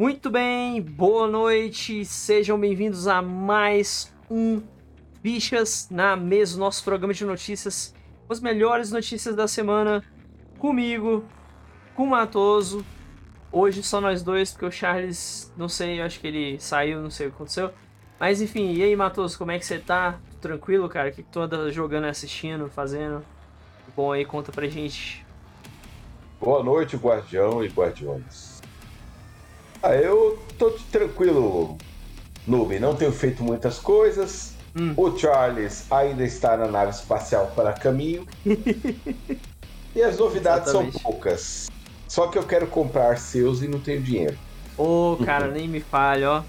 Muito bem, boa noite, sejam bem-vindos a mais um Bichas na Mesa, nosso programa de notícias, as melhores notícias da semana, comigo, com o Matoso. Hoje só nós dois, porque o Charles, não sei, acho que ele saiu, não sei o que aconteceu. Mas enfim, e aí, Matoso, como é que você tá? Tranquilo, cara? O que, tu anda jogando, assistindo, fazendo? Bom aí, conta pra gente. Boa noite, guardião e guardiões. Ah, eu tô tranquilo, Noob. Não tenho feito muitas coisas. Hum. O Charles ainda está na nave espacial para caminho. e as novidades Exatamente. são poucas. Só que eu quero comprar seus e não tenho dinheiro. Ô, oh, cara, nem me falhe, ó.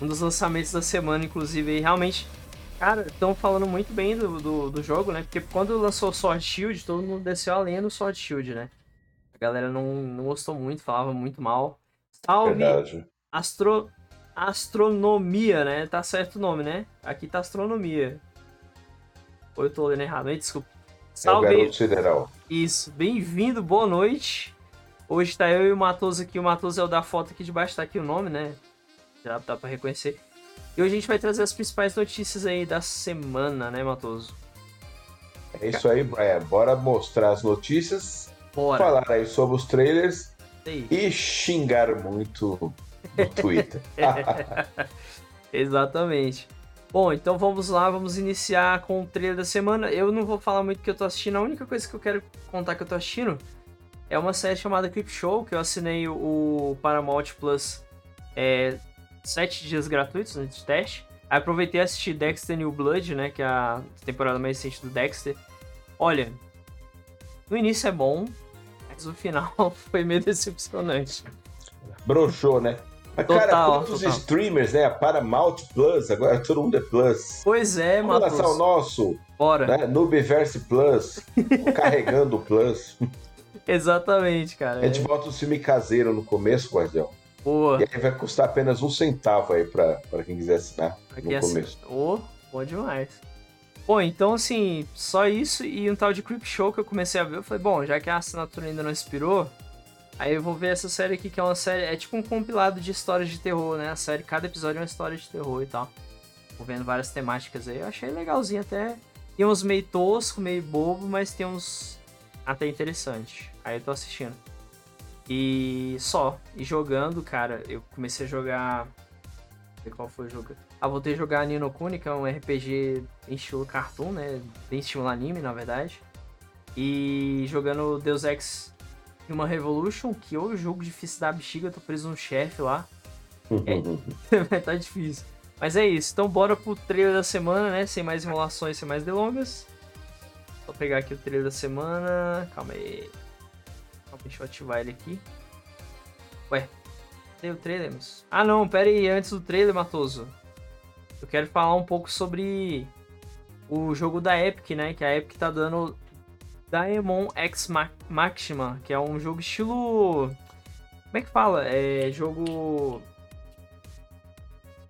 Um dos lançamentos da semana, inclusive, aí, realmente. Cara, estão falando muito bem do, do, do, jogo, né? Porque quando lançou Sword Shield, todo mundo desceu a lenha no Sword Shield, né? A galera não, não gostou muito, falava muito mal. Salve Verdade. Astro... Astronomia, né? Tá certo o nome, né? Aqui tá Astronomia. Ou eu tô lendo errado, hein? Desculpa. Salve. É o Sideral. Isso. Bem-vindo, boa noite. Hoje tá eu e o Matoso aqui. O Matoso é o da foto aqui debaixo, tá aqui o nome, né? Já dá pra reconhecer. E hoje a gente vai trazer as principais notícias aí da semana, né, Matoso? É isso aí, Brian. Bora mostrar as notícias. Bora. Falar aí sobre os trailers e xingar muito no Twitter. Exatamente. Bom, então vamos lá, vamos iniciar com o trailer da semana. Eu não vou falar muito que eu tô assistindo, a única coisa que eu quero contar que eu tô assistindo é uma série chamada Clip Show, que eu assinei o Paramount Plus é, sete dias gratuitos né, de teste. Aí aproveitei e assisti Dexter New Blood, né, que é a temporada mais recente do Dexter. Olha, no início é bom, mas o final foi meio decepcionante. Broxou, né? Mas, total, cara, quantos total. streamers, né? A Paramount Plus, agora todo mundo é Plus. Pois é, mano. Vamos lançar o nosso. Bora. Né? Nubiverse Plus. carregando o Plus. Exatamente, cara. A gente é. bota o filme caseiro no começo, Guardião. Boa. E aí vai custar apenas um centavo aí pra, pra quem quiser assinar pra no começo. Ô, oh, bom demais. Bom, então assim, só isso e um tal de Creep Show que eu comecei a ver. Eu falei, bom, já que a assinatura ainda não expirou, aí eu vou ver essa série aqui, que é uma série. É tipo um compilado de histórias de terror, né? A série, cada episódio é uma história de terror e tal. Vou vendo várias temáticas aí. Eu achei legalzinho até. Tem uns meio tosco, meio bobo, mas tem uns até interessante. Aí eu tô assistindo. E só. E jogando, cara, eu comecei a jogar. Não sei qual foi o jogo. Ah, voltei a jogar Nino Kuni, que é um RPG em estilo cartoon, né? Bem estilo anime, na verdade. E jogando Deus Ex Human Revolution, que é o jogo difícil da bexiga, eu tô preso no chefe lá. É, tá difícil. Mas é isso, então bora pro trailer da semana, né? Sem mais enrolações, sem mais delongas. Vou pegar aqui o trailer da semana. Calma aí. Calma, deixa eu ativar ele aqui. Ué, tem o trailer, mas... Ah não, pera aí, antes do trailer, Matoso eu quero falar um pouco sobre o jogo da Epic, né? Que a Epic tá dando Daemon X Maxima, que é um jogo estilo. Como é que fala? É jogo.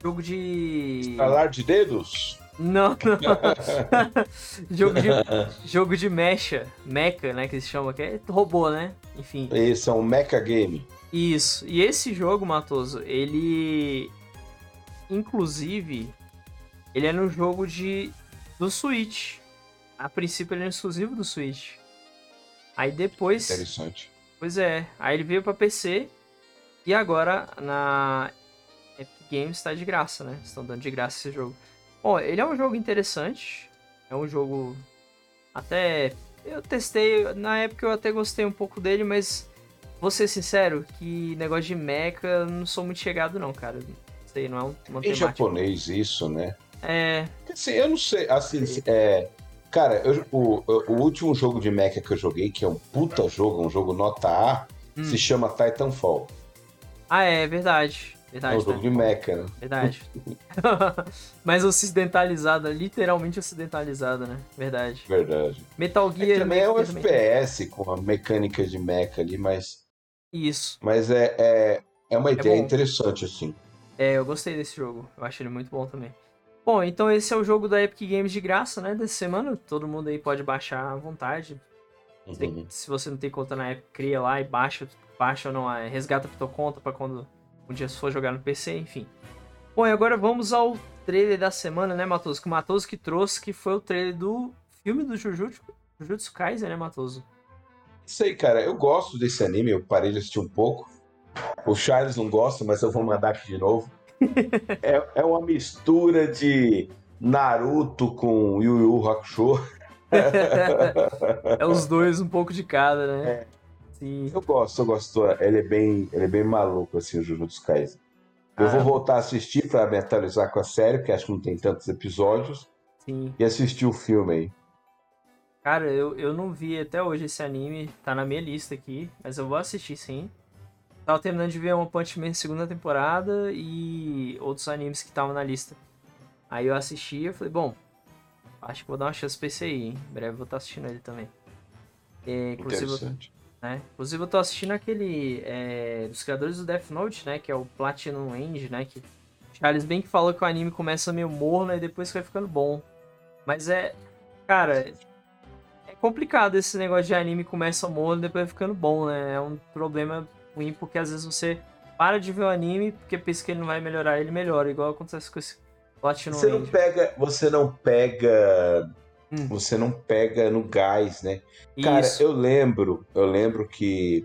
Jogo de. Falar de dedos? Não, não. jogo, de, jogo de mecha, mecha, né, que se chama, que é robô, né? Enfim. Esse é um mecha game. Isso. E esse jogo, Matoso, ele inclusive ele é no jogo de do Switch. A princípio ele é exclusivo do Switch. Aí depois. Interessante. Pois é. Aí ele veio para PC e agora na Epic Games está de graça, né? Estão dando de graça esse jogo. Bom, ele é um jogo interessante. É um jogo até eu testei na época eu até gostei um pouco dele, mas vou ser sincero que negócio de mecha não sou muito chegado não, cara. Sei, não é um, uma Em japonês isso, né? É. Assim, eu não sei. Assim, é, cara, eu, o, o último jogo de mecha que eu joguei, que é um puta jogo, um jogo nota A, hum. se chama Titanfall. Ah, é, verdade. Verdade, é um jogo de mecha, né? Verdade. Mas ocidentalizada, literalmente ocidentalizada, né? Verdade. Verdade. Metal Gear. É também é um FPS com a mecânica de mecha ali, mas. Isso. Mas é, é, é uma é ideia é interessante, assim. É, eu gostei desse jogo. Eu acho ele muito bom também. Bom, então esse é o jogo da Epic Games de graça, né? Dessa semana. Todo mundo aí pode baixar à vontade. Uhum. Se você não tem conta na Epic, cria lá e baixa. Baixa ou não, é, resgata a tua conta pra quando um dia se for jogar no PC, enfim. Bom, e agora vamos ao trailer da semana, né, Matoso? Que o Matoso que trouxe, que foi o trailer do filme do Jujutsu, Jujutsu Kaisen, né, Matoso? Isso aí, cara. Eu gosto desse anime, eu parei de assistir um pouco. O Charles não gosta, mas eu vou mandar aqui de novo. É, é uma mistura de Naruto com Yu Yu Hakusho. é os dois um pouco de cada, né? É. Sim. Eu gosto, eu gosto. Ele é bem, ele é bem maluco, assim, o Jujutsu Kaisen. Eu ah. vou voltar a assistir para me atualizar com a série, porque acho que não tem tantos episódios. Sim. E assistir o filme aí. Cara, eu, eu não vi até hoje esse anime, tá na minha lista aqui, mas eu vou assistir sim. Tava terminando de ver One Punch Man segunda temporada e outros animes que estavam na lista. Aí eu assisti e falei, bom, acho que vou dar uma chance pra esse aí, hein? Em breve vou estar tá assistindo ele também. É, inclusive, né? Inclusive eu tô assistindo aquele é, dos criadores do Death Note, né? Que é o Platinum End, né? Que Charles bem que falou que o anime começa meio morno e depois vai ficando bom. Mas é. Cara, é complicado esse negócio de anime começa morno e depois vai ficando bom, né? É um problema ruim porque às vezes você para de ver o anime porque pensa que ele não vai melhorar, ele melhora, igual acontece com esse Platinum Você não pega. Você não pega Hum. Você não pega no gás, né? Cara, eu lembro, eu lembro que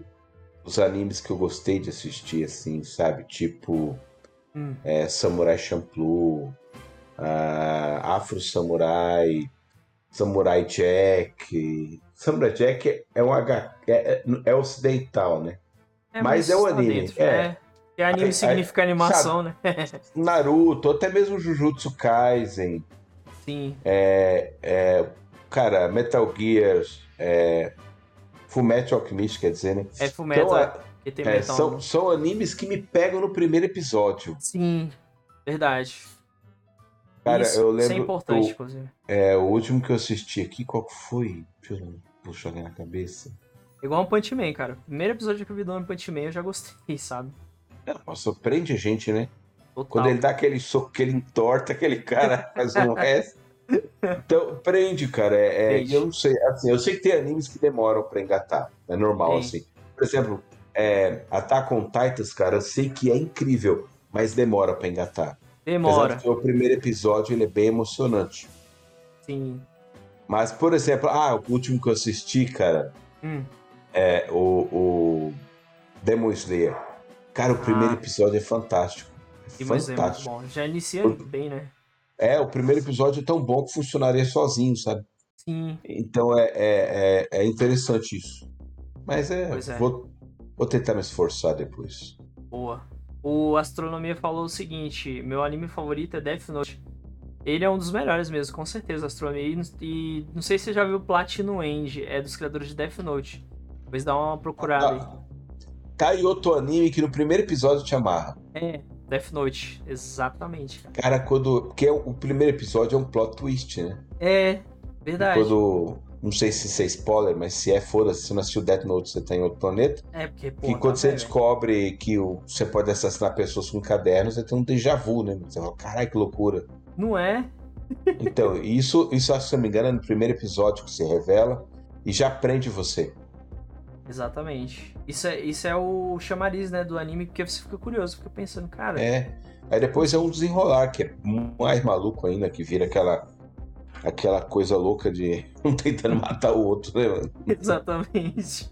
os animes que eu gostei de assistir, assim, sabe? Tipo hum. é, Samurai Champloo, uh, Afro Samurai, Samurai Jack. Samurai Jack é um H, é, é, é ocidental, né? É, mas, mas, é um anime. Dentro, é. Né? é. anime significa animação, sabe, né? Naruto, até mesmo Jujutsu Kaisen. Sim. É, é, cara, Metal Gear, é, Fullmetal Alchemist, quer dizer, né? É Fullmetal, então, é, é, são, né? são animes que me pegam no primeiro episódio. Sim, verdade. Cara, isso, eu lembro. Isso é importante, o, inclusive. É, o último que eu assisti aqui, qual foi? Deixa eu puxar na cabeça. Igual um Punch Man, cara. Primeiro episódio que eu vi do One Punch Man, eu já gostei, sabe? É, surpreende a gente, né? Total. Quando ele dá aquele soco que ele entorta, aquele cara faz um resto. Então, prende, cara. É, é eu não sei. Assim, eu sei que tem animes que demoram pra engatar. É normal, Sim. assim. Por exemplo, é, Attack on Titans, cara, eu sei que é incrível, mas demora pra engatar. Demora. o primeiro episódio ele é bem emocionante. Sim. Mas, por exemplo, ah, o último que eu assisti, cara, hum. É o, o Demon Slayer. Cara, o primeiro ah. episódio é fantástico. É fantástico. É bom. Já inicia bem, né? É, o primeiro episódio é tão bom que funcionaria sozinho, sabe? Sim. Então é, é, é, é interessante isso. Mas é, é. Vou, vou tentar me esforçar depois. Boa. O Astronomia falou o seguinte: meu anime favorito é Death Note. Ele é um dos melhores mesmo, com certeza, Astronomia. E, e não sei se você já viu Platinum End, é dos criadores de Death Note. Talvez dá uma procurada ah, aí. Aí outro anime que no primeiro episódio te amarra. É, Death Note, exatamente. Cara, cara quando. Porque é o primeiro episódio é um plot twist, né? É, verdade. E quando. Não sei se isso é spoiler, mas se é, foda-se, se não assistiu Death Note, você tá em outro planeta. É, porque, pô. E quando tá você descobre que o, você pode assassinar pessoas com cadernos, você tem um déjà vu, né? Você fala, caralho, que loucura. Não é? então, isso, isso, se não me engano, é no primeiro episódio que se revela e já prende você. Exatamente. Isso é, isso é o chamariz, né, do anime, porque você fica curioso, fica pensando, cara. É. Aí depois é um desenrolar, que é mais maluco ainda, que vira aquela aquela coisa louca de um tentando matar o outro, né, mano? Exatamente.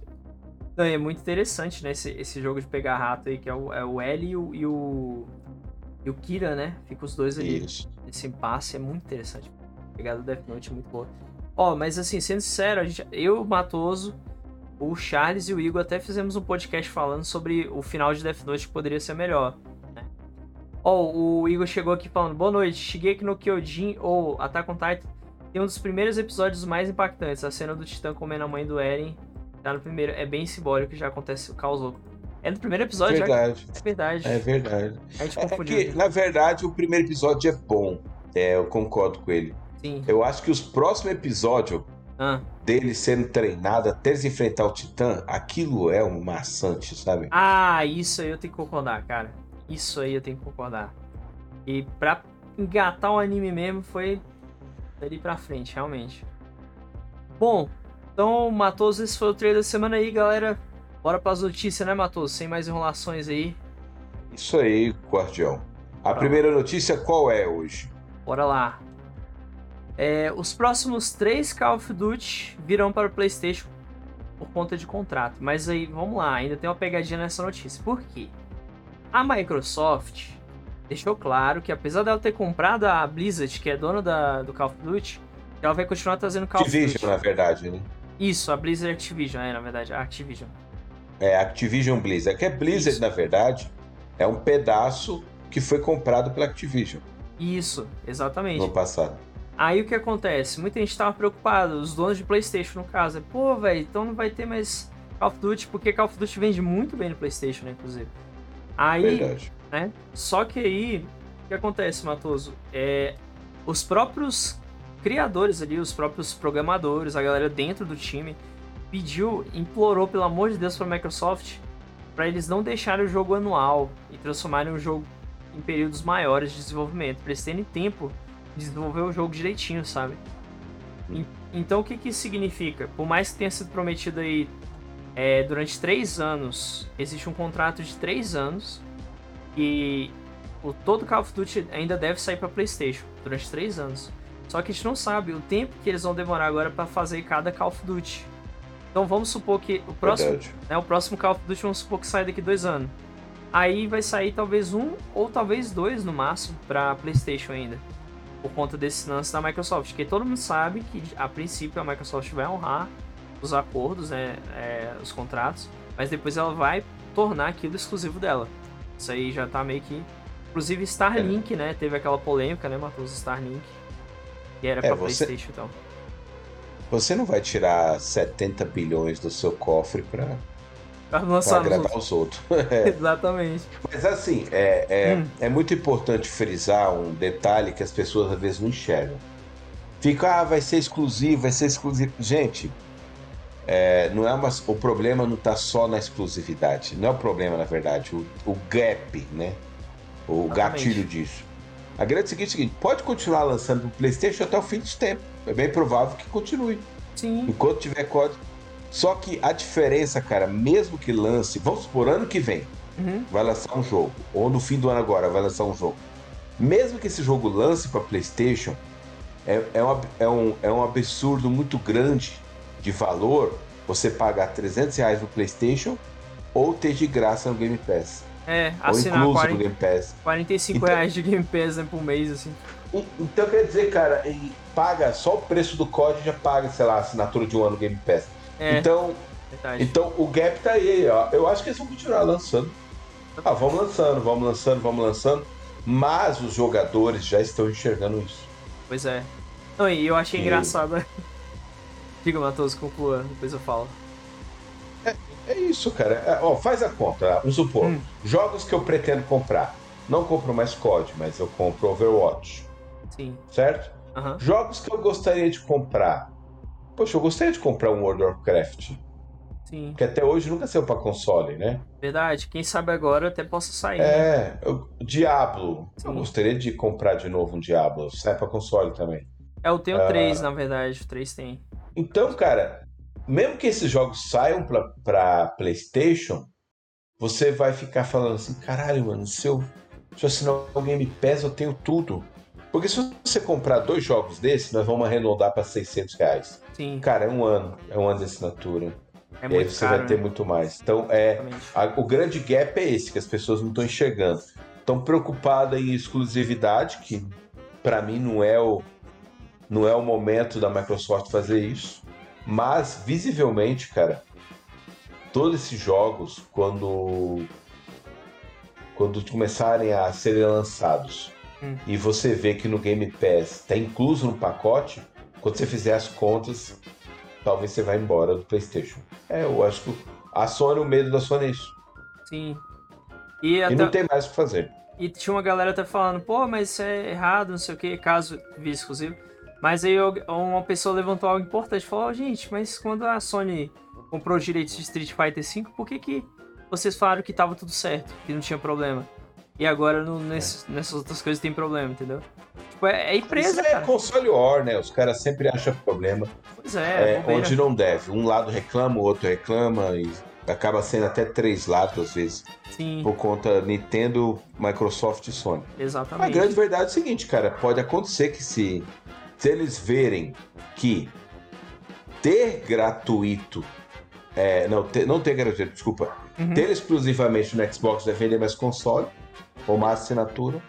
Não, é muito interessante, né, esse, esse jogo de pegar rato aí, que é o, é o L e o, e o, e o Kira, né? Fica os dois ali. Isso. Esse impasse é muito interessante. A pegada do Death Note é muito boa. Ó, mas assim, sendo sincero, a gente, eu, Matoso, o Charles e o Igor até fizemos um podcast falando sobre o final de Death Note que poderia ser melhor. Né? Oh, o Igor chegou aqui falando: Boa noite, Shigeki no Kyojin ou Attack on Titan tem um dos primeiros episódios mais impactantes. A cena do Titã comendo a mãe do Eren tá no primeiro. É bem simbólico, já acontece, causou. É no primeiro episódio, verdade. Já... É verdade. É verdade. A gente é que, na verdade, o primeiro episódio é bom. É, eu concordo com ele. Sim. Eu acho que os próximos episódios ah. dele sendo treinado até eles enfrentar o Titã, aquilo é um maçante, sabe? Ah, isso aí eu tenho que concordar, cara. Isso aí eu tenho que concordar. E pra engatar o anime mesmo foi dali pra frente, realmente. Bom, então, Matoso, esse foi o trailer da semana aí, galera. Bora pras notícias, né, Matoso? Sem mais enrolações aí. Isso aí, Guardião. A primeira notícia qual é hoje? Bora lá. É, os próximos três Call of Duty virão para o PlayStation por conta de contrato. Mas aí, vamos lá, ainda tem uma pegadinha nessa notícia. Por quê? A Microsoft deixou claro que apesar dela ter comprado a Blizzard, que é dona da, do Call of Duty, ela vai continuar trazendo Call Activision, of Duty. na verdade, né? Isso, a Blizzard Activision, é, na verdade, a Activision. É, Activision Blizzard. Que é Blizzard, Isso. na verdade, é um pedaço que foi comprado pela Activision. Isso, exatamente. No passado. Aí o que acontece? Muita gente tava preocupada, os donos de PlayStation no caso. É, Pô, velho, então não vai ter mais Call of Duty, porque Call of Duty vende muito bem no PlayStation, né, inclusive. Aí, Verdade. né? Só que aí, o que acontece, Matoso? É, os próprios criadores ali, os próprios programadores, a galera dentro do time, pediu, implorou, pelo amor de Deus, para a Microsoft para eles não deixarem o jogo anual e transformarem o jogo em períodos maiores de desenvolvimento, para eles terem tempo desenvolver o jogo direitinho, sabe? Então o que, que isso significa? Por mais que tenha sido prometido aí é, durante três anos, existe um contrato de três anos e o todo Call of Duty ainda deve sair para PlayStation durante três anos. Só que a gente não sabe o tempo que eles vão demorar agora para fazer cada Call of Duty. Então vamos supor que o próximo, né, o próximo Call of Duty vamos supor que sai daqui dois anos. Aí vai sair talvez um ou talvez dois no máximo para PlayStation ainda, por conta desse lance da Microsoft, que todo mundo sabe que a princípio a Microsoft vai honrar os acordos, né, é, os contratos, mas depois ela vai tornar aquilo exclusivo dela. Isso aí já tá meio que, inclusive Starlink, é. né, teve aquela polêmica, né, matou os Starlink, que era é, para você... PlayStation então. Você não vai tirar 70 bilhões do seu cofre pra, pra, pra agradar os outros. é. Exatamente. Mas assim, é, é, hum. é, muito importante frisar um detalhe que as pessoas às vezes não enxergam. Fica, ah, vai ser exclusivo, vai ser exclusivo. Gente, é, não é uma, o problema não está só na exclusividade. Não é o problema, na verdade, o, o gap, né? O Exatamente. gatilho disso. A grande seguinte é o seguinte: pode continuar lançando o PlayStation até o fim de tempo. É bem provável que continue. Sim. Enquanto tiver código. Só que a diferença, cara, mesmo que lance, vamos supor, ano que vem, uhum. vai lançar um jogo, ou no fim do ano agora vai lançar um jogo. Mesmo que esse jogo lance para PlayStation, é, é, um, é, um, é um absurdo muito grande de valor você pagar 300 reais no PlayStation ou ter de graça no Game Pass. É, assinar 40, no Game Pass. 45 então, reais de Game Pass né, por mês, assim. Então quer dizer, cara, paga só o preço do código já paga, sei lá, a assinatura de um ano Game Pass. É, então, verdade. então o gap tá aí, ó. Eu acho que eles vão continuar lançando. Ah, vamos lançando, vamos lançando, vamos lançando. Mas os jogadores já estão enxergando isso. Pois é. Não, e eu achei e... engraçado. Diga, Matoso, conclua, depois eu falo. É isso, cara. É, ó, faz a conta. Vamos supor, hum. jogos que eu pretendo comprar. Não compro mais COD, mas eu compro Overwatch. Sim. Certo? Uhum. Jogos que eu gostaria de comprar. Poxa, eu gostaria de comprar um World of Warcraft. Sim. Que até hoje nunca saiu para console, né? Verdade. Quem sabe agora até possa sair. É, né? eu, Diablo. Sim. Eu gostaria de comprar de novo um Diablo. Sai para console também. É, eu tenho uh... três, na verdade. O três tem. Então, cara, mesmo que esses jogos saiam para PlayStation, você vai ficar falando assim: caralho, mano, se eu, se eu assinar o Game Pass, eu tenho tudo. Porque se você comprar dois jogos desses, nós vamos arredondar para 600 reais. Sim. Cara, é um ano, é um ano de assinatura. É e muito aí você caro, vai ter né? muito mais. Então, é a, o grande gap é esse, que as pessoas não estão enxergando. Estão preocupadas em exclusividade, que para mim não é o não é o momento da Microsoft fazer isso. Mas, visivelmente, cara, todos esses jogos, quando, quando começarem a serem lançados hum. e você vê que no Game Pass está incluso no pacote, quando você fizer as contas, talvez você vá embora do PlayStation. É, eu acho que a Sony, o medo da Sony é isso. Sim. E, até... e não tem mais o que fazer. E tinha uma galera até falando, pô, mas isso é errado, não sei o que, caso vi exclusivo. Mas aí uma pessoa levantou algo importante falou: gente, mas quando a Sony comprou os direitos de Street Fighter V, por que, que vocês falaram que tava tudo certo, que não tinha problema? E agora no, nesse, é. nessas outras coisas tem problema, entendeu? Tipo, é, é empresa, Isso é console war, né? Os caras sempre acham problema. Pois é, é onde não deve. Um lado reclama, o outro reclama. E acaba sendo até três lados às vezes. Sim. Por conta Nintendo, Microsoft e Sony. Exatamente. A grande verdade é o seguinte, cara, pode acontecer que se, se eles verem que ter gratuito, é, não, ter, não ter gratuito, desculpa, uhum. ter exclusivamente no Xbox vai vender mais console, ou mais assinatura,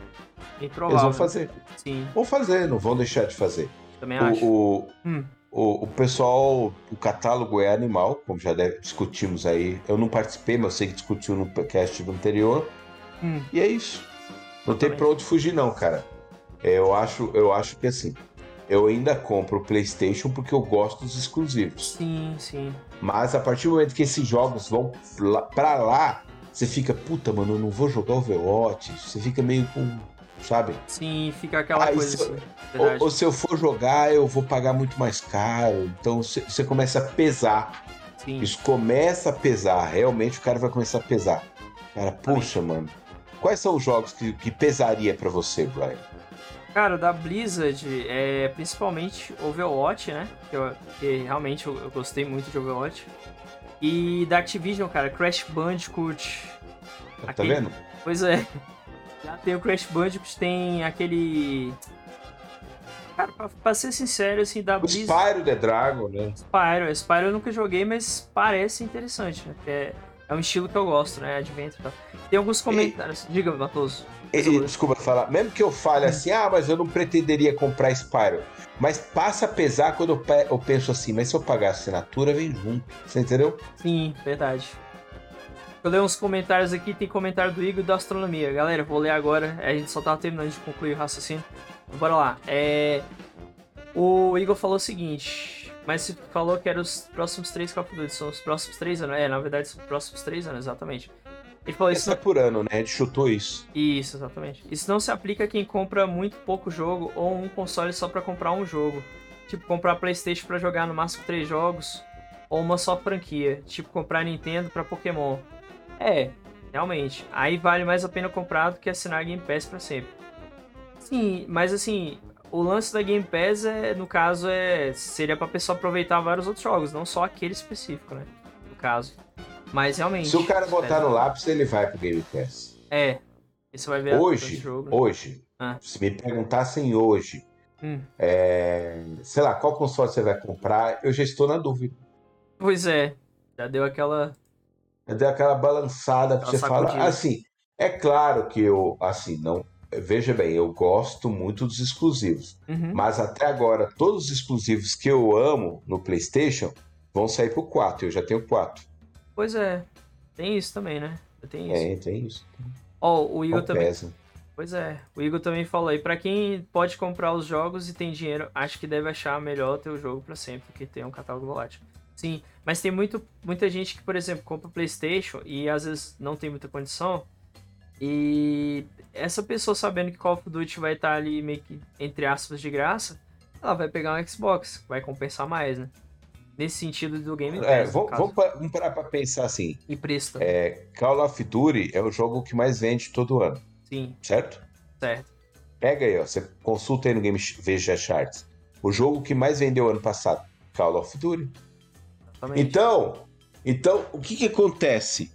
eles vão fazer. Sim. Vão fazer, não vão deixar de fazer. Também acho. O, hum. o, o, pessoal, o catálogo é animal, como já deve, discutimos aí. Eu não participei, mas eu sei que discutiu no cast anterior. Hum. E é isso. Não tem pra onde fugir, não, cara. É, eu acho, eu acho que assim. Eu ainda compro o PlayStation porque eu gosto dos exclusivos. Sim, sim. Mas a partir do momento que esses jogos vão pra lá, você fica, puta, mano, eu não vou jogar Overwatch. Você fica meio com sabe? Sim, fica aquela Aí coisa se assim. ou, ou, se eu for jogar, eu vou pagar muito mais caro. Então você começa a pesar. Sim. Isso começa a pesar. Realmente o cara vai começar a pesar. Cara, puxa, mano. Quais são os jogos que, que pesaria para você, Brian? Cara, da Blizzard, é principalmente Overwatch, né? Que, eu, que realmente eu, eu, gostei muito de Overwatch. E da Activision, cara, Crash Bandicoot. Tá Aquele... vendo? Pois é. Já tem o Crash Bandicoot, tem aquele. Cara, pra, pra, ser sincero, assim, da Blizzard... Spyro the Dragon, né? Spyro, Spyro eu nunca joguei, mas parece interessante, né? É, é um estilo que eu gosto, né? Adventure e tal. Tem alguns comentários. E... Diga, Matoso. E, desculpa falar, mesmo que eu fale hum. assim, ah, mas eu não pretenderia comprar Spyro. Mas passa a pesar quando eu, eu penso assim, mas se eu pagar a assinatura, vem junto. Você entendeu? Sim, verdade. Eu leio uns comentários aqui, tem comentário do Igor da Astronomia. Galera, vou ler agora. A gente só tava terminando de concluir o raciocínio. Bora lá. É... O Igor falou o seguinte. Mas você falou que eram os próximos três Call of Duty. São os próximos três anos. É, na verdade, são os próximos três anos, exatamente. Ele falou isso. É por ano, né? A gente chutou isso. Isso, exatamente. Isso não se aplica a quem compra muito pouco jogo ou um console só para comprar um jogo. Tipo, comprar PlayStation para jogar no máximo três jogos. Ou uma só franquia. Tipo, comprar Nintendo para Pokémon. É, realmente. Aí vale mais a pena comprar do que assinar Game Pass para sempre. Sim, mas assim, o lance da Game Pass é, no caso, é seria pra pessoa aproveitar vários outros jogos, não só aquele específico, né? No caso. Mas realmente. Se o cara botar no lápis, ele vai pro Game Pass. É. Você vai ver hoje, jogo? Hoje, ah. se me perguntassem hoje, hum. é, sei lá, qual console você vai comprar, eu já estou na dúvida. Pois é. Já deu aquela deu aquela balançada para você falar. Assim, é claro que eu, assim, não. Veja bem, eu gosto muito dos exclusivos. Uhum. Mas até agora, todos os exclusivos que eu amo no PlayStation vão sair pro 4. Eu já tenho 4. Pois é. Tem isso também, né? Tem isso. É, tem isso. Ó, oh, o Igor também. Pesa. Pois é, o Igor também falou aí, para quem pode comprar os jogos e tem dinheiro, acho que deve achar melhor ter o jogo para sempre, porque tem um catálogo volátil. Sim, mas tem muito, muita gente que, por exemplo, compra PlayStation e às vezes não tem muita condição. E essa pessoa sabendo que Call of Duty vai estar ali meio que, entre aspas, de graça, ela vai pegar um Xbox, vai compensar mais, né? Nesse sentido do Game é, Pass. É, vamos, vamos, parar pra pensar assim. E preço também. É, Call of Duty é o jogo que mais vende todo ano. Sim. Certo? Certo. Pega aí, ó. Você consulta aí no Game Veja Charts. O jogo que mais vendeu ano passado, Call of Duty. Exatamente. Então, então, o que que acontece?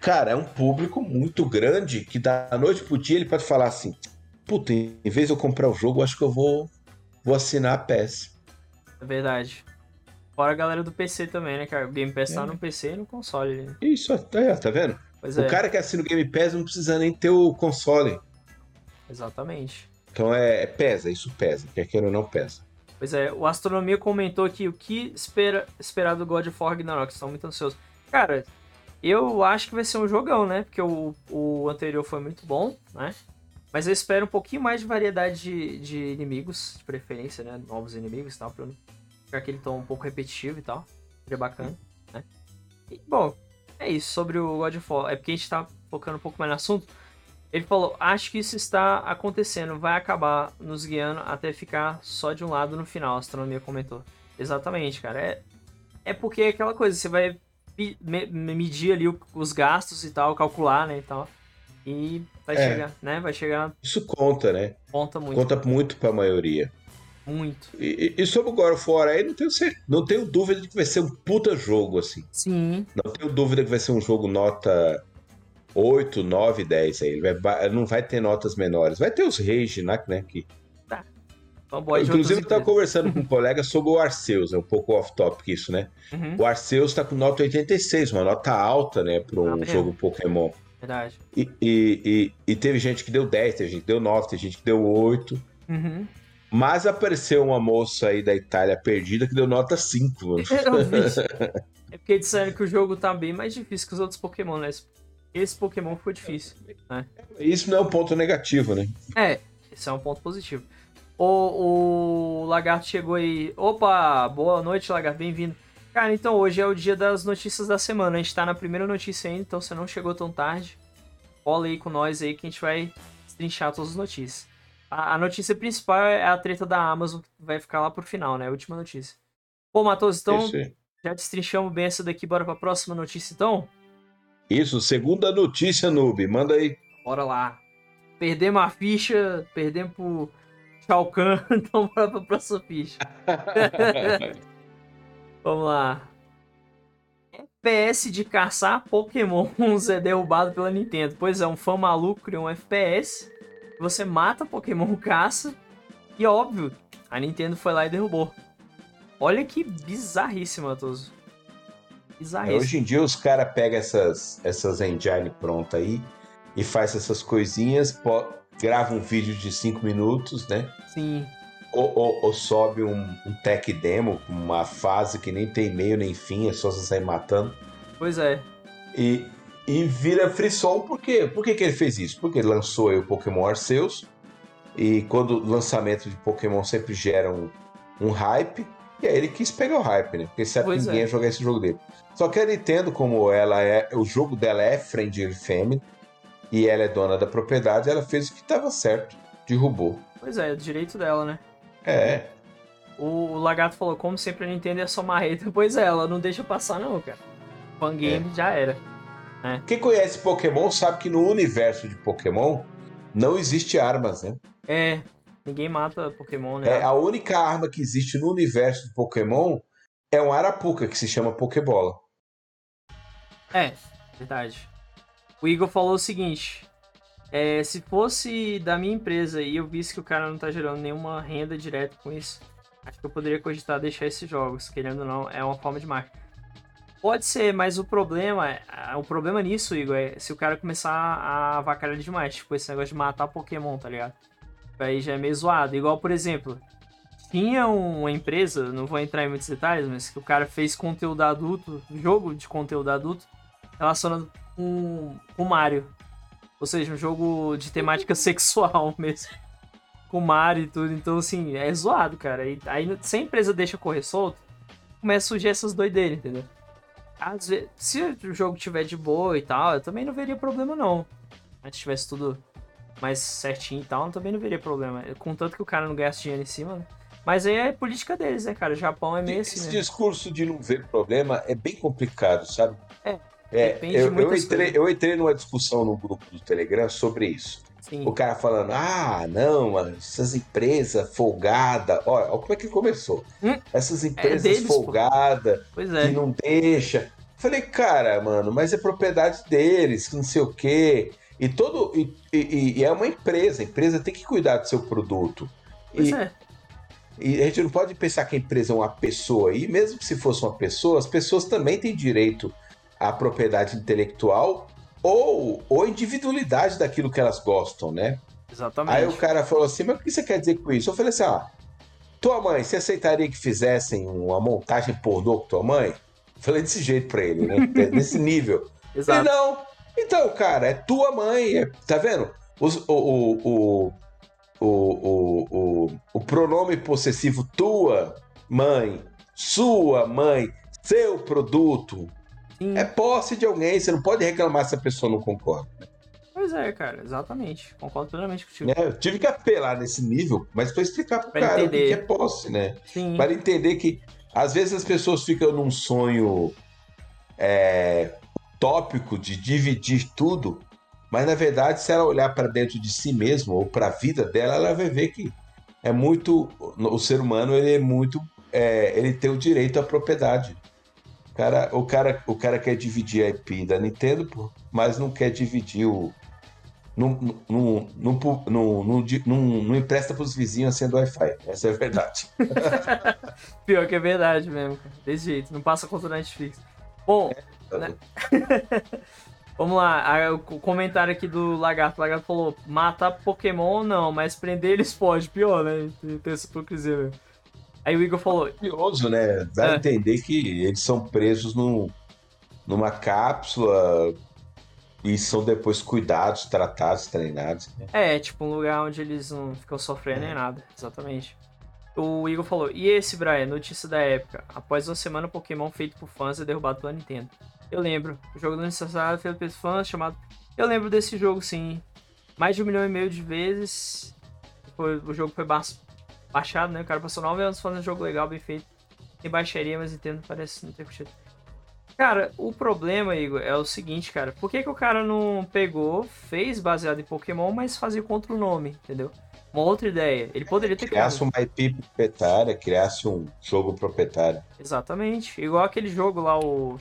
Cara, é um público muito grande que da noite pro dia ele pode falar assim: puta, em vez de eu comprar o jogo, acho que eu vou, vou assinar a PS. É verdade. Fora a galera do PC também, né, cara? O Game Pass tá é. tá no PC e no console. Né? Isso, é, tá vendo? Pois o é. cara que assina o Game Pass não precisa nem ter o console. Exatamente. Então é, é pesa, isso pesa. Quer queira ou não pesa. Pois é, o Astronomia comentou aqui o que espera, esperar do God of War Ragnarok, estão muito ansiosos. Cara, eu acho que vai ser um jogão, né? Porque o, o anterior foi muito bom, né? Mas eu espero um pouquinho mais de variedade de, de inimigos, de preferência, né? Novos inimigos e tal, pra ficar aquele tom um pouco repetitivo e tal. Seria bacana, né? E, bom, é isso sobre o God of War. É porque a gente tá focando um pouco mais no assunto. Ele falou: Acho que isso está acontecendo, vai acabar nos guiando até ficar só de um lado no final. A astronomia comentou. Exatamente, cara. É, é porque é aquela coisa, você vai medir ali os gastos e tal, calcular, né, e tal. E vai é. chegar, né? Vai chegar. Isso conta, né? Conta muito. Conta muito pra maioria. Muito. E, e sobre o God of War aí, não tenho, não tenho dúvida de que vai ser um puta jogo, assim. Sim. Não tenho dúvida que vai ser um jogo nota 8, 9, 10 aí. Ele vai, não vai ter notas menores. Vai ter os Rage, né? Que... Tá. Inclusive, eu estava conversando com um colega sobre o Arceus, é um pouco off-topic isso, né? Uhum. O Arceus está com nota 86, uma nota alta, né, para um ah, jogo Pokémon. Verdade. E, e, e, e, teve gente que deu 10, teve gente que deu 9, teve gente que deu 8. Uhum. Mas apareceu uma moça aí da Itália perdida que deu nota 5. é porque disseram que o jogo tá bem mais difícil que os outros Pokémon, né? Esse Pokémon foi difícil. Né? Isso não é um ponto negativo, né? É, esse é um ponto positivo. O, o Lagarto chegou aí. Opa, boa noite, Lagarto, bem-vindo. Cara, então hoje é o dia das notícias da semana. A gente tá na primeira notícia ainda, então você não chegou tão tarde. Cola aí com nós aí que a gente vai trinchar todas as notícias. A, a, notícia principal é a treta da Amazon, que vai ficar lá pro final, né? A última notícia. Pô, Matos, então já destrinchamos bem essa daqui, bora pra próxima notícia então? Isso, segunda notícia, Noob, manda aí. Bora lá. Perdemos a ficha, perdemos pro Shao Kahn, então bora pra próxima ficha. Vamos lá. FPS de caçar Pokémons é derrubado pela Nintendo. Pois é, um fã maluco criou um FPS você mata Pokémon caça e óbvio, a Nintendo foi lá e derrubou. Olha que bizarríssimo, Atoso. Bizarríssimo. É, hoje em dia os caras pegam essas, essas engine pronta aí e faz essas coisinhas, grava um vídeo de 5 minutos, né? Sim. Ou, ou, ou, sobe um, um tech demo uma fase que nem tem meio nem fim, é só você sair matando. Pois é. E, e vira frisson, por quê? Por que, que ele fez isso? Porque ele lançou aí o Pokémon Arceus, e quando o lançamento de Pokémon sempre gera um, um hype, e aí ele quis pegar o hype, né? Porque sabe pois que ninguém é. ia jogar esse jogo dele. Só que a Nintendo, como ela é. O jogo dela é friendly family, e ela é dona da propriedade, ela fez o que estava certo, derrubou. Pois é, é direito dela, né? É. O, o Lagarto falou, como sempre a Nintendo é só marreta. Pois é, ela não deixa passar não, cara. Fangame é. já era. É. Quem conhece Pokémon sabe que no universo de Pokémon não existe armas, né? É, ninguém mata Pokémon, né? É, a única arma que existe no universo de Pokémon é um Arapuca, que se chama Pokébola. É, verdade. O Igor falou o seguinte: é, se fosse da minha empresa e eu visse que o cara não tá gerando nenhuma renda direta com isso, acho que eu poderia cogitar deixar esses jogos, querendo ou não, é uma forma de marketing. Pode ser, mas o problema, é, o problema nisso, Igor, é se o cara começar a avacalhar demais, tipo esse negócio de matar Pokémon, tá ligado? Aí já é meio zoado. Igual, por exemplo, tinha uma empresa, não vou entrar em muitos detalhes, mas que o cara fez conteúdo adulto, jogo de conteúdo adulto, relacionado com o Mario. Ou seja, um jogo de temática sexual mesmo. Com Mario e tudo. Então, assim, é zoado, cara. E aí, se a empresa deixa correr solto, começa a surgir essas doideiras, entendeu? Às vezes, se o jogo tiver de boa e tal, eu também não veria problema não. Se tivesse tudo mais certinho e tal, eu também não veria problema. Contanto que o cara não gaste dinheiro em cima, né? Mas aí é política deles, né, cara? O Japão é meio assim. Esse discurso de não ver problema é bem complicado, sabe? É. é eu, eu, entrei, eu entrei numa discussão no grupo do Telegram sobre isso. Sim. O cara falando, ah, não, essas empresas folgadas. Olha, olha como é que começou. Hum, essas é empresas é deles, folgadas é. que não deixa. Falei, cara, mano, mas é propriedade deles, que não sei o quê. E todo. E, e, e, é uma empresa, a empresa tem que cuidar do seu produto. Pois e, é. E a gente não pode pensar que a empresa é uma pessoa. E mesmo que se fosse uma pessoa, as pessoas também têm direito à propriedade intelectual ou, ou individualidade daquilo que elas gostam, né? Exatamente. Aí o cara falou assim: Mas o que você quer dizer com isso? Eu falei assim: Ah, tua mãe, você aceitaria que fizessem uma montagem pornô com tua mãe? Eu falei desse jeito pra ele, né? Desse nível. Exato. Ele, não. Então, cara, é tua mãe, é, tá vendo? Os, o, o, o, o, o, o pronome possessivo tua mãe, sua mãe, seu produto, Sim. É posse de alguém, você não pode reclamar se a pessoa não concorda. Pois é, cara, exatamente. Concordo plenamente contigo. É, eu tive que apelar nesse nível, mas para explicar pro pra cara entender. o que é posse, né? Sim. Para entender que às vezes as pessoas ficam num sonho é, tópico de dividir tudo, mas na verdade, se ela olhar para dentro de si mesma ou para a vida dela, ela vai ver que é muito. O ser humano, ele é muito. É, ele tem o direito à propriedade. O cara, o, cara, o cara quer dividir a IP da Nintendo, mas não quer dividir o. Não, não, não, não, não, empresta pros vizinhos sendo Wi-Fi. Essa é a verdade. Pior que é verdade mesmo, cara. Desse jeito. Não passa contra o Netflix. Bom. É, né? Vamos lá, o comentário aqui do Lagarto. O Lagarto falou: matar Pokémon não, mas prender eles pode. Pior, né? Tem essa hipocrisia mesmo. Aí o Igor falou. É curioso, né? Dá é. a entender que eles são presos num, numa cápsula e são depois cuidados, tratados, treinados. Né? É, tipo um lugar onde eles não ficam sofrendo é. nem nada. Exatamente. O Igor falou: E esse, Brian? Notícia da época. Após uma semana, Pokémon feito por fãs é derrubado pela Nintendo. Eu lembro. O jogo do necessário feito pelos fãs, chamado. Eu lembro desse jogo, sim. Mais de um milhão e meio de vezes. Foi, o jogo foi baixado, né? O cara passou nove anos fazendo um jogo legal, bem feito. Tem baixaria, mas Nintendo parece não ter curtido. Cara, o problema, Igor, é o seguinte, cara. Por que, que o cara não pegou, fez baseado em Pokémon, mas fazia contra o nome, entendeu? Uma outra ideia. Ele poderia ter criasse criado. uma IP proprietária, criasse um jogo proprietário. Exatamente. Igual aquele jogo lá, o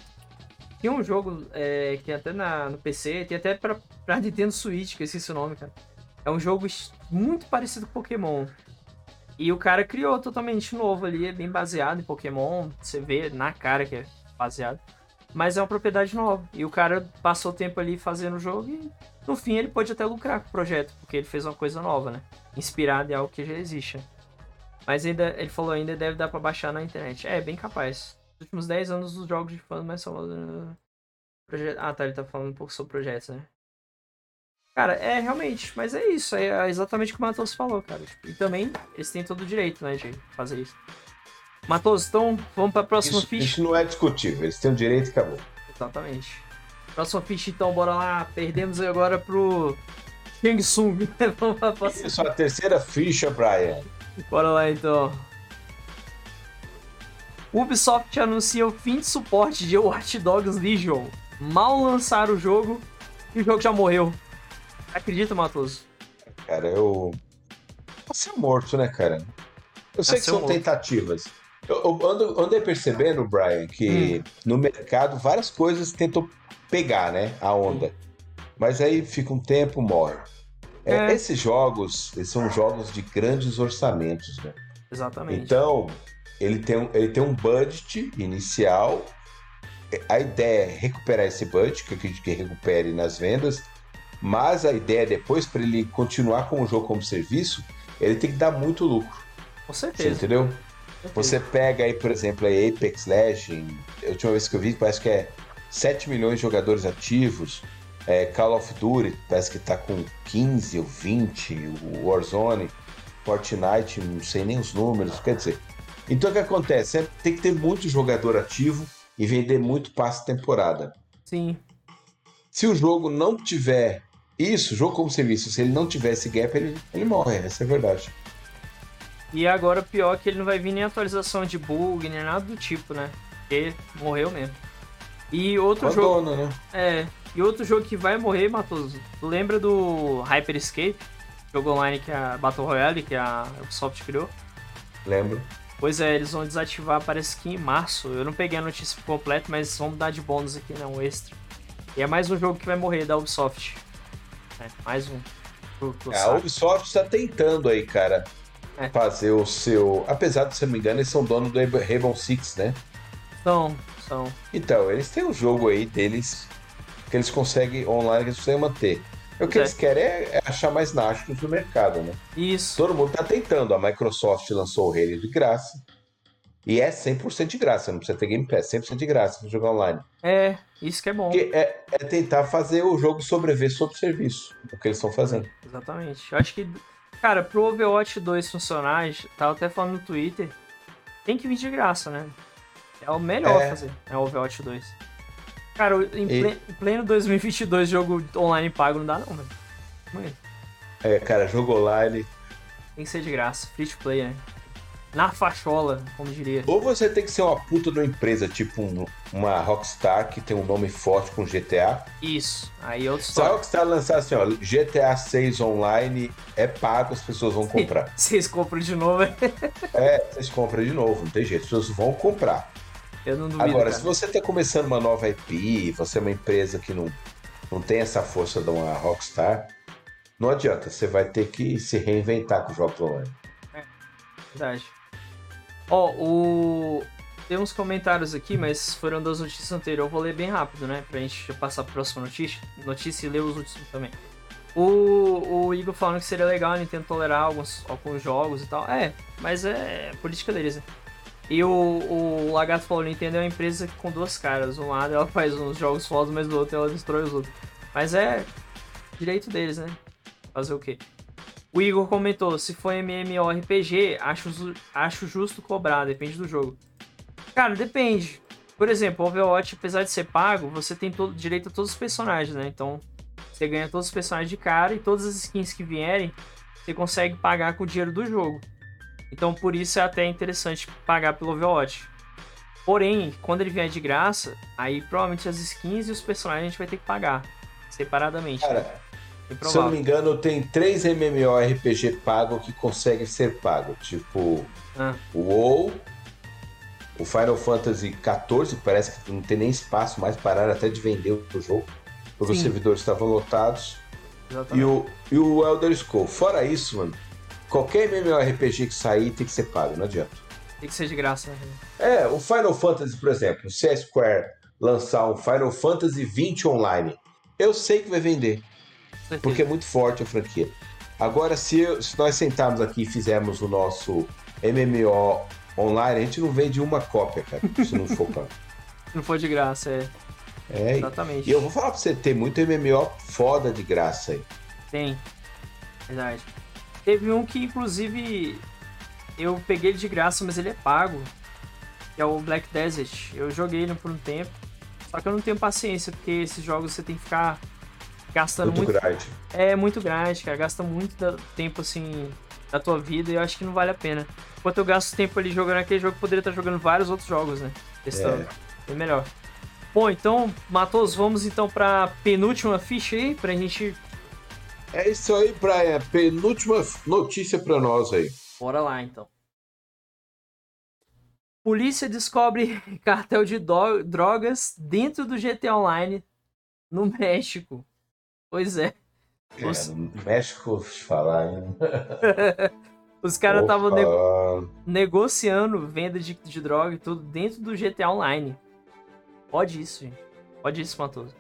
tinha um jogo é, que tem até na, no PC, tem até pra, pra Nintendo Switch, que eu esqueci o nome, cara. É um jogo muito parecido com Pokémon. E o cara criou totalmente novo ali, é bem baseado em Pokémon. Você vê na cara que é baseado. Mas é uma propriedade nova. E o cara passou tempo ali fazendo o jogo e no fim ele pode até lucrar com o projeto, porque ele fez uma coisa nova, né? Inspirado em algo que já existe. Mas ainda, ele falou ainda deve dar para baixar na internet. É, bem capaz últimos 10 anos os jogos de fãs mais famosos. Ah, tá, ele tá falando um pouco sobre projetos, né? Cara, é realmente, mas é isso, é exatamente o que o Matos falou, cara. Tipo, e também eles têm todo o direito, né, de fazer isso. Matos, então vamos pra próxima isso, ficha. Isso não é discutível, eles têm o direito e acabou. Exatamente. Próxima ficha, então, bora lá. Perdemos agora pro Shang Tsung. vamos pra próxima. Isso, a terceira ficha, Brian. Bora lá, então. Ubisoft anuncia o fim de suporte de Watch Dogs Legion. Mal lançaram o jogo e o jogo já morreu. Acredita, Matoso? Cara, eu. Tá ser morto, né, cara? Eu sei que são morto. tentativas. Eu, eu ando, andei percebendo, Brian, que hum. no mercado várias coisas tentam pegar, né? A onda. Mas aí fica um tempo, morre. É, é. Esses jogos, eles são jogos de grandes orçamentos, né? Exatamente. Então, ele tem, um, ele tem um budget inicial. A ideia é recuperar esse budget, que eu acredito que recupere nas vendas, mas a ideia depois, para ele continuar com o jogo como serviço, ele tem que dar muito lucro. Com certeza. Você entendeu? Você pega aí, por exemplo, a Apex Legends, a última vez que eu vi, parece que é 7 milhões de jogadores ativos. É, Call of Duty, parece que está com 15 ou 20, o Warzone, Fortnite, não sei nem os números, quer dizer, então o que acontece? É, tem que ter muito jogador ativo e vender muito passe temporada. Sim. Se o jogo não tiver isso, jogo como serviço, se ele não tiver esse gap, ele, ele morre, essa é a verdade. E agora pior que ele não vai vir nem atualização de bug, nem nada do tipo, né? Porque morreu mesmo. E outro Abandona, jogo. Né? É. E outro jogo que vai morrer, Matoso. Lembra do Hyper Escape? Jogo online que é a Battle Royale, que a Ubisoft criou? Lembro. Pois é, eles vão desativar, parece que em março. Eu não peguei a notícia completa, mas vamos dar de bônus aqui, né? Um extra. E é mais um jogo que vai morrer da Ubisoft. É, mais um. É, a Ubisoft está tentando aí, cara, é. fazer o seu. Apesar de, se não me engano, eles são dono do Rainbow Six, né? São, são. Então, eles têm um jogo aí deles que eles conseguem online, que eles conseguem manter. O que é. eles querem é, é achar mais nachos no mercado, né? Isso. Todo mundo tá tentando. A Microsoft lançou o Halo de graça. E é 100% de graça, não precisa ter Game Pass, 100% de graça para jogar online. É, isso que é bom. Que é, é, tentar fazer o jogo sobreviver sob serviço, o que eles estão fazendo. É, exatamente. Eu acho que, cara, pro Overwatch 2 funcionar, tava até falando no Twitter, tem que vir de graça, né? É o melhor é. fazer, é o Overwatch 2. Cara, em, e... pleno 2022, jogo online pago não dá não, velho. É, cara, jogo online... Tem que ser de graça, free to play, né? Na fachola, como diria. Ou você tem que ser uma puta de uma empresa, tipo um, uma Rockstar que tem um nome forte com GTA. Isso, aí outro Se a Rockstar lançar assim, ó, GTA 6 online é pago, as pessoas vão comprar. Vocês compram de novo, É, vocês compram de novo, não tem jeito, as pessoas vão comprar. Eu não duvido. Agora, cara. se você tá começando uma nova IP, você é uma empresa que não, não tem essa força de uma Rockstar, não adianta, você vai ter que se reinventar com o jogo online. Verdade. Ó, o. Tem uns comentários aqui, mas foram das notícias anteriores. Eu vou ler bem rápido, né? Pra gente passar pra próxima notícia. Notícia e ler os últimos também. O, o Igor falando que seria legal a Nintendo tolerar alguns, alguns jogos e tal. É, mas é política deles, né? E o, o Lagarto falou: Nintendo é uma empresa com duas caras. Um lado ela faz uns jogos fodas, mas do outro ela destrói os outros. Mas é direito deles, né? Fazer o quê? O Igor comentou: se for MMORPG, acho, acho justo cobrar, depende do jogo. Cara, depende. Por exemplo, Overwatch, apesar de ser pago, você tem todo, direito a todos os personagens, né? Então, você ganha todos os personagens de cara e todas as skins que vierem, você consegue pagar com o dinheiro do jogo. Então, por isso é até interessante pagar pelo Overwatch. Porém, quando ele vier de graça, aí provavelmente as skins e os personagens a gente vai ter que pagar separadamente. Cara, né? se eu não Improvável. me engano, tem três MMORPG pago que conseguem ser pago. Tipo, Ah, o WoW, o Final Fantasy XIV, parece que não tem nem espaço mais, pararam até de vender o jogo, porque os Sim. servidores estavam lotados. exatamente. E o, e o Elder Scrolls. Fora isso, mano, qualquer MMORPG que sair tem que ser pago, não adianta. Tem que ser de graça. né? É, o Final Fantasy, por exemplo, se a Square lançar um Final Fantasy 20 online, eu sei que vai vender. Porque é muito forte a franquia. Agora, se, eu- se nós sentarmos aqui e fizermos o nosso MMO online, a gente não vende uma cópia, cara, se não for. Se não for de graça, é. É, Exatamente. e eu vou falar pra você, tem muito MMO foda de graça aí. Tem. Verdade. Teve um que, inclusive, eu peguei ele de graça, mas ele é pago. Que é o Black Desert. Eu joguei ele por um tempo. Só que eu não tenho paciência, porque esses jogos você tem que ficar gastando Muito muito. grande. É muito grande, cara. Gasta muito tempo, assim, da tua vida e eu acho que não vale a pena. Enquanto eu gasto tempo ali jogando aquele jogo, eu poderia estar jogando vários outros jogos, né? Testando. É melhor. Bom, então, Matos, vamos então pra penúltima ficha aí, pra gente. É isso aí, Brian. Penúltima notícia pra nós aí. Bora lá então. Polícia descobre cartel de drogas dentro do GTA Online no México. Pois é. Os- É, México, falar, hein? Os caras estavam negociando venda de, de droga e tudo dentro do GTA Online. Pode isso, gente. Pode isso, Matoso.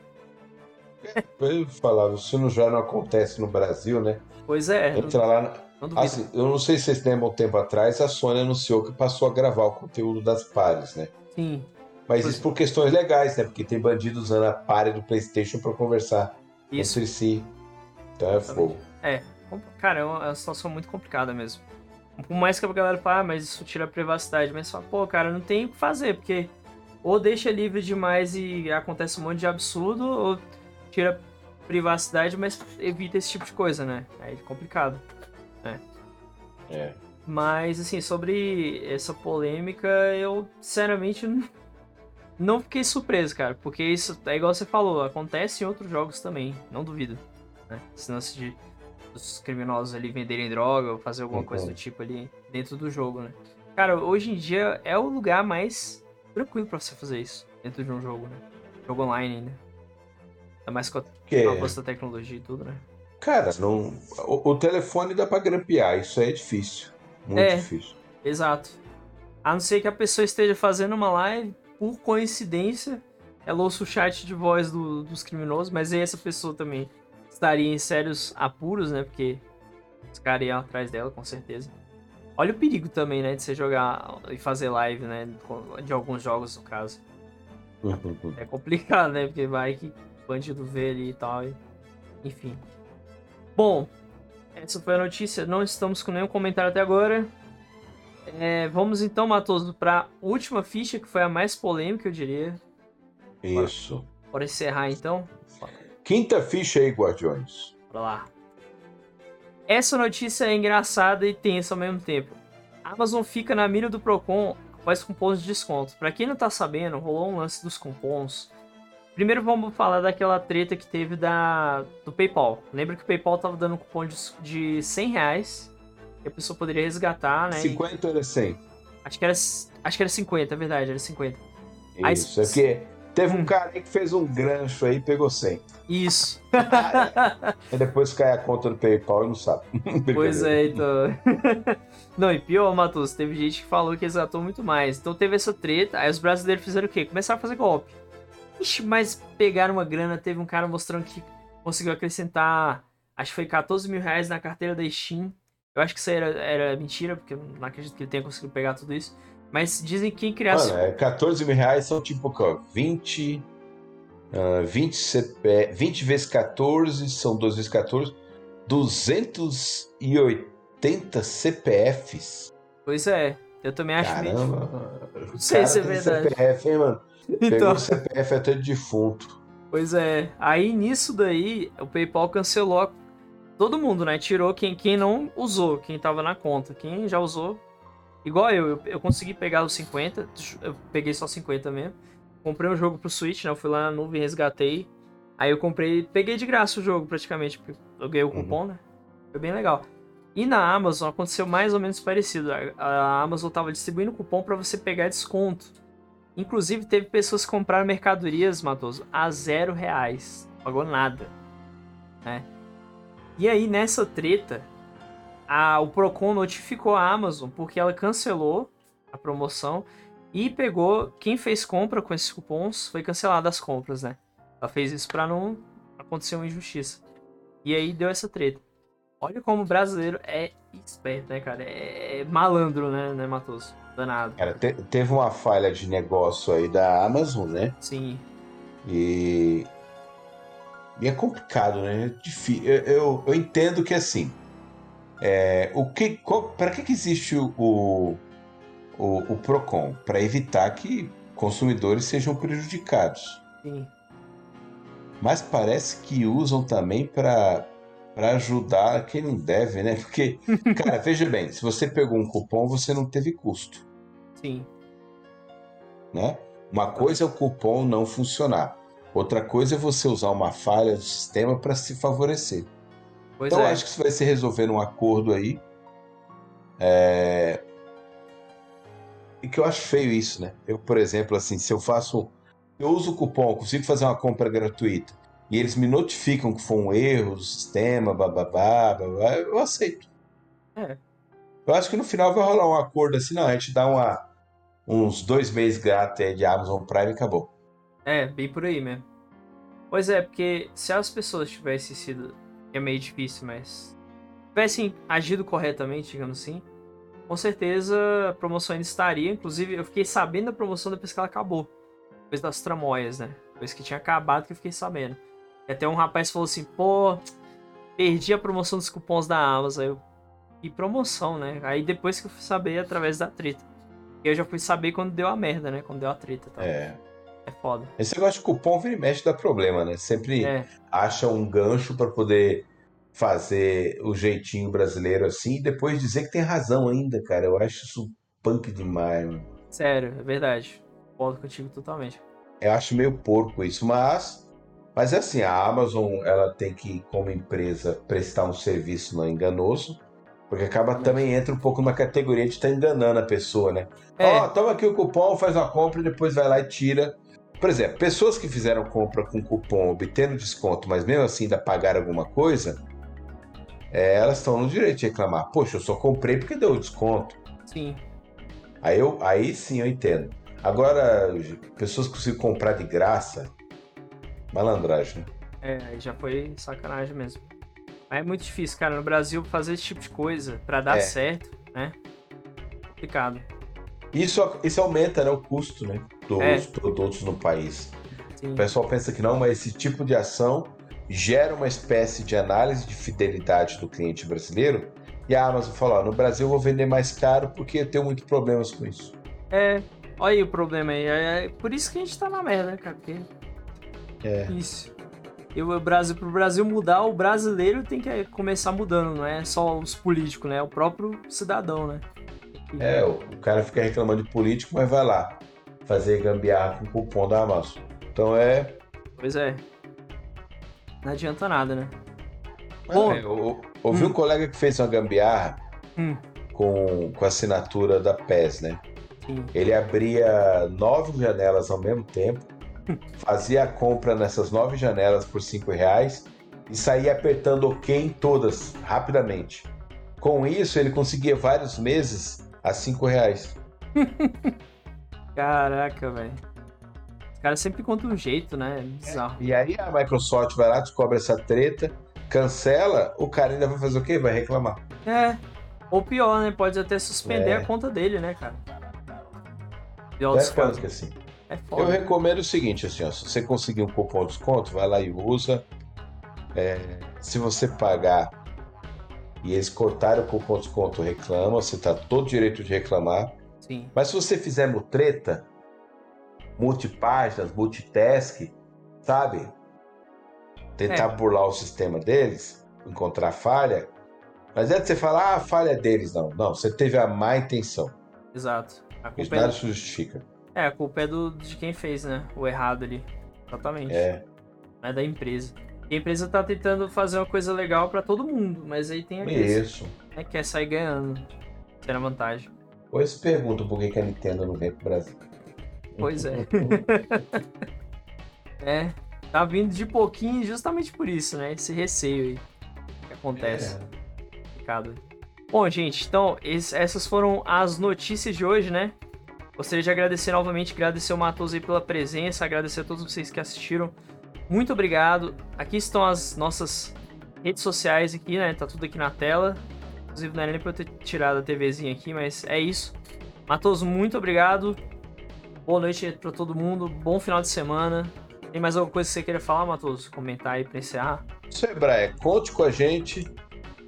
Eu falava, isso não já não acontece no Brasil, né? Pois é, não, Entra lá. na- não. Assim, eu não sei se vocês lembram um tempo atrás, a Sony anunciou que passou a gravar o conteúdo das pares, né? Sim, Mas Pois isso por questões legais, né? Porque tem bandido usando a pare do PlayStation pra conversar isso. entre si. Então é fogo. É, cara, é uma, é uma situação muito complicada mesmo. Por mais que a galera fale, ah, mas isso tira a privacidade. Mas fala, pô, cara, não tem o que fazer, porque ou deixa livre demais e acontece um monte de absurdo, ou tira privacidade, mas evita esse tipo de coisa, né? Aí é complicado. É. Mas, assim, sobre essa polêmica, eu, sinceramente, não- não fiquei surpreso, cara. Porque isso, é igual você falou, acontece em outros jogos também, não duvido. Né? Esse lance de os criminosos ali venderem droga ou fazer alguma Uhum. coisa do tipo ali dentro do jogo, né? Cara, hoje em dia é o lugar mais tranquilo pra você fazer isso dentro de um jogo, né? Jogo online ainda. Ainda mais com a Porque, avanço da tecnologia e tudo, né? cara, não, o, o telefone dá pra grampear, isso aí é difícil. Muito É. difícil. Exato. A não ser que a pessoa esteja fazendo uma live, por coincidência, ela ouça o chat de voz do- dos criminosos, mas aí essa pessoa também estaria em sérios apuros, né? Porque os caras iam atrás dela, com certeza. Olha o perigo também, né? De você jogar e fazer live, né? De alguns jogos, no caso. É complicado, né? Porque vai que bandido vê ali e tal. e- Enfim. Bom, essa foi a notícia. Não estamos com nenhum comentário até agora. É, vamos então, Matoso, para última ficha, que foi a mais polêmica, eu diria. Isso. Bora encerrar então. Quinta ficha aí, Guardiões. Bora lá. Essa notícia é engraçada e tensa ao mesmo tempo. a Amazon fica na mira do Procon após cupons de desconto. Para quem não tá sabendo, rolou um lance dos cupons. Primeiro vamos falar daquela treta que teve da, do PayPal. Lembra que o PayPal tava dando um cupom de, de 100 reais que a pessoa poderia resgatar, né? 50 ou era 100? Acho que era, acho que era 50, é verdade, era 50. Isso, Aí, é porque teve um hum. cara aí que fez um grancho aí e pegou 100. Isso. e depois cai a conta do PayPal e não sabe. pois é, então. não, e pior, Matheus, teve gente que falou que resgatou muito mais. Então teve essa treta, aí os brasileiros fizeram o quê? Começaram a fazer golpe. Ixi, mas pegaram uma grana, teve um cara mostrando que conseguiu acrescentar, acho que foi 14 mil reais na carteira da Steam. Eu acho que isso era, era mentira, porque eu não acredito que ele tenha conseguido pegar tudo isso. Mas dizem que quem criasse. Mano, é, 14 mil reais são tipo 20. Uh, 20, CP, 20 vezes 14 são 2 vezes 14. 280 CPFs. Pois é, eu também acho Caramba, meio... Não sei se é verdade. CPF, hein, mano? Então... Pegou o CPF até de defunto. Pois é, aí nisso daí, o PayPal cancelou todo mundo, né? Tirou quem, quem não usou, quem tava na conta. Quem já usou, Igual eu, eu, eu, consegui pegar os 50, eu peguei só 50 mesmo. Comprei um jogo pro Switch, né? Eu fui lá na nuvem, resgatei. Aí eu comprei, peguei de graça o jogo praticamente, porque eu ganhei o uhum. cupom, uhum. né? Foi bem legal. E na Amazon aconteceu mais ou menos parecido. A Amazon tava distribuindo cupom para você pegar desconto. Inclusive, teve pessoas que compraram mercadorias, Matoso, a zero reais. Não pagou nada. Né? E aí, nessa treta, a, o Procon notificou a Amazon porque ela cancelou a promoção e pegou quem fez compra com esses cupons foi cancelada as compras, né? Ela fez isso para não acontecer uma injustiça. E aí deu essa treta. Olha como o brasileiro é esperto, né, cara? É, é malandro, né, né Matoso? Danado. Cara, te, teve uma falha de negócio aí da Amazon, né? Sim. E. E é complicado, né? É. Eu, eu, eu entendo que assim é, o que, para que, que existe o, o, o PROCON? Para evitar que consumidores sejam prejudicados. Sim. Mas parece que usam também para para ajudar quem não deve, né? Porque, cara, veja bem, se você pegou um cupom, você não teve custo. Sim. Né? Uma coisa é o cupom não funcionar. Outra coisa é você usar uma falha do sistema para se favorecer. Pois então é. acho que isso vai se resolver num acordo aí. É... E que eu acho feio isso, né? Eu, por exemplo, assim, se eu faço. Eu uso o cupom, consigo fazer uma compra gratuita. E eles me notificam que foi um erro do sistema, bababá, babá, eu aceito. É. Eu acho que no final vai rolar um acordo assim, não, a gente dá uma, uns dois meses grátis de Amazon Prime e acabou. É, bem por aí mesmo. Pois é, porque se as pessoas tivessem sido é meio difícil, mas tivessem agido corretamente, digamos assim, com certeza a promoção ainda estaria. Inclusive, eu fiquei sabendo da promoção depois que ela acabou. Depois das tramóias, né? Depois que tinha acabado que eu fiquei sabendo. E até um rapaz falou assim, pô, perdi a promoção dos cupons da Amazon. Eu, e promoção, né? Aí depois que eu fui saber através da treta. Eu já fui saber quando deu a merda, né? Quando deu a treta. Tá? É. É foda. Esse negócio de cupom vira e mexe dá problema, né? Sempre é. acha um gancho para poder fazer o jeitinho brasileiro assim e depois dizer que tem razão ainda, cara. Eu acho isso punk demais, mano. Sério, é verdade. Concordo contigo totalmente. Eu acho meio porco isso, mas mas é assim, a Amazon ela tem que como empresa prestar um serviço não enganoso, porque acaba também entra um pouco na categoria de estar tá enganando a pessoa, né? Ó, é. oh, toma aqui o cupom, faz uma compra e depois vai lá e tira por exemplo, pessoas que fizeram compra com cupom obtendo desconto, mas mesmo assim ainda pagaram alguma coisa, é, elas estão no direito de reclamar. Poxa, eu só comprei porque deu desconto. Sim. Aí, eu, aí sim eu entendo. Agora, pessoas que conseguem comprar de graça, malandragem. É, aí já foi sacanagem mesmo. Mas é muito difícil, cara. No Brasil, fazer esse tipo de coisa para dar é. certo, né? Complicado. Isso, isso aumenta né, o custo né, dos é. produtos no país. Sim. O pessoal pensa que não, mas esse tipo de ação gera uma espécie de análise de fidelidade do cliente brasileiro. E a Amazon fala: no Brasil eu vou vender mais caro porque eu tenho muitos problemas com isso. É, olha aí o problema aí. É, é por isso que a gente tá na merda, cara. Porque... É. Isso. E o Brasil, pro Brasil mudar, o brasileiro tem que começar mudando, não é só os políticos, né? É o próprio cidadão, né? É, o, o cara fica reclamando de político, mas vai lá fazer gambiarra com o cupom da Amazon. Então é. Pois é. Não adianta nada, né? Bom, é, eu, ouvi hum. um colega que fez uma gambiarra hum. com, com a assinatura da PES, né? Sim. Ele abria nove janelas ao mesmo tempo, fazia a compra nessas nove janelas por cinco reais e saía apertando OK em todas rapidamente. Com isso, ele conseguia vários meses a cinco reais. Caraca, velho. Os caras sempre contam um jeito, né? É bizarro. E aí a Microsoft vai lá, descobre essa treta, cancela, o cara ainda vai fazer o quê? Vai reclamar. É. Ou pior, né? Pode até suspender é. a conta dele, né, cara? Pior é que assim. É foda. Eu recomendo o seguinte, assim, ó, se você conseguir um cupom de desconto, vai lá e usa. É, se você pagar e eles cortarem o cupom de desconto, reclama, você tá todo direito de reclamar. Sim. Mas se você fizer mutreta, multipáginas, multitask, sabe? Tentar é. burlar o sistema deles, encontrar falha. Mas é de você falar, ah, a falha é deles, não. Não, você teve a má intenção. Exato. A culpa Isso é nada se justifica. É, a culpa é do, de quem fez, né? O errado ali. Exatamente. É. Não é da empresa. E a empresa tá tentando fazer uma coisa legal para todo mundo, mas aí tem aqueles Isso. Né, quer sair ganhando. Ser a vantagem. Pois pergunto por que a Nintendo não vem pro Brasil. Pois é. é, tá vindo de pouquinho justamente por isso, né? Esse receio aí que acontece. É. Bom, gente, então essas foram as notícias de hoje, né? Gostaria de agradecer novamente, agradecer o Matoso aí pela presença, agradecer a todos vocês que assistiram. Muito obrigado. Aqui estão as nossas redes sociais aqui, né? Tá tudo aqui na tela. Inclusive não era nem pra eu ter tirado a TVzinha aqui, mas é isso. Matoso, muito obrigado. Boa noite para todo mundo. Bom final de semana. Tem mais alguma coisa que você queira falar, Matoso? Comentar aí pra encerrar? Isso aí, Brian. Conte com a gente.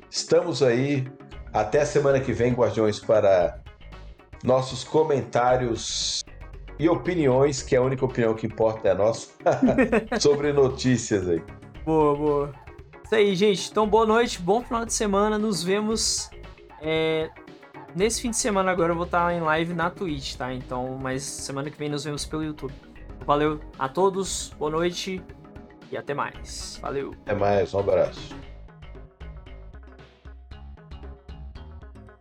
Estamos aí. Até a semana que vem, Guardiões, para nossos comentários e opiniões, que é a única opinião que importa é a nossa, sobre notícias aí. Boa, boa. Isso aí, gente. Então, boa noite, bom final de semana. Nos vemos é, nesse fim de semana. Agora eu vou estar em live na Twitch, tá? Então, mas semana que vem nos vemos pelo YouTube. Valeu a todos, boa noite e até mais. Valeu. Até mais, um abraço.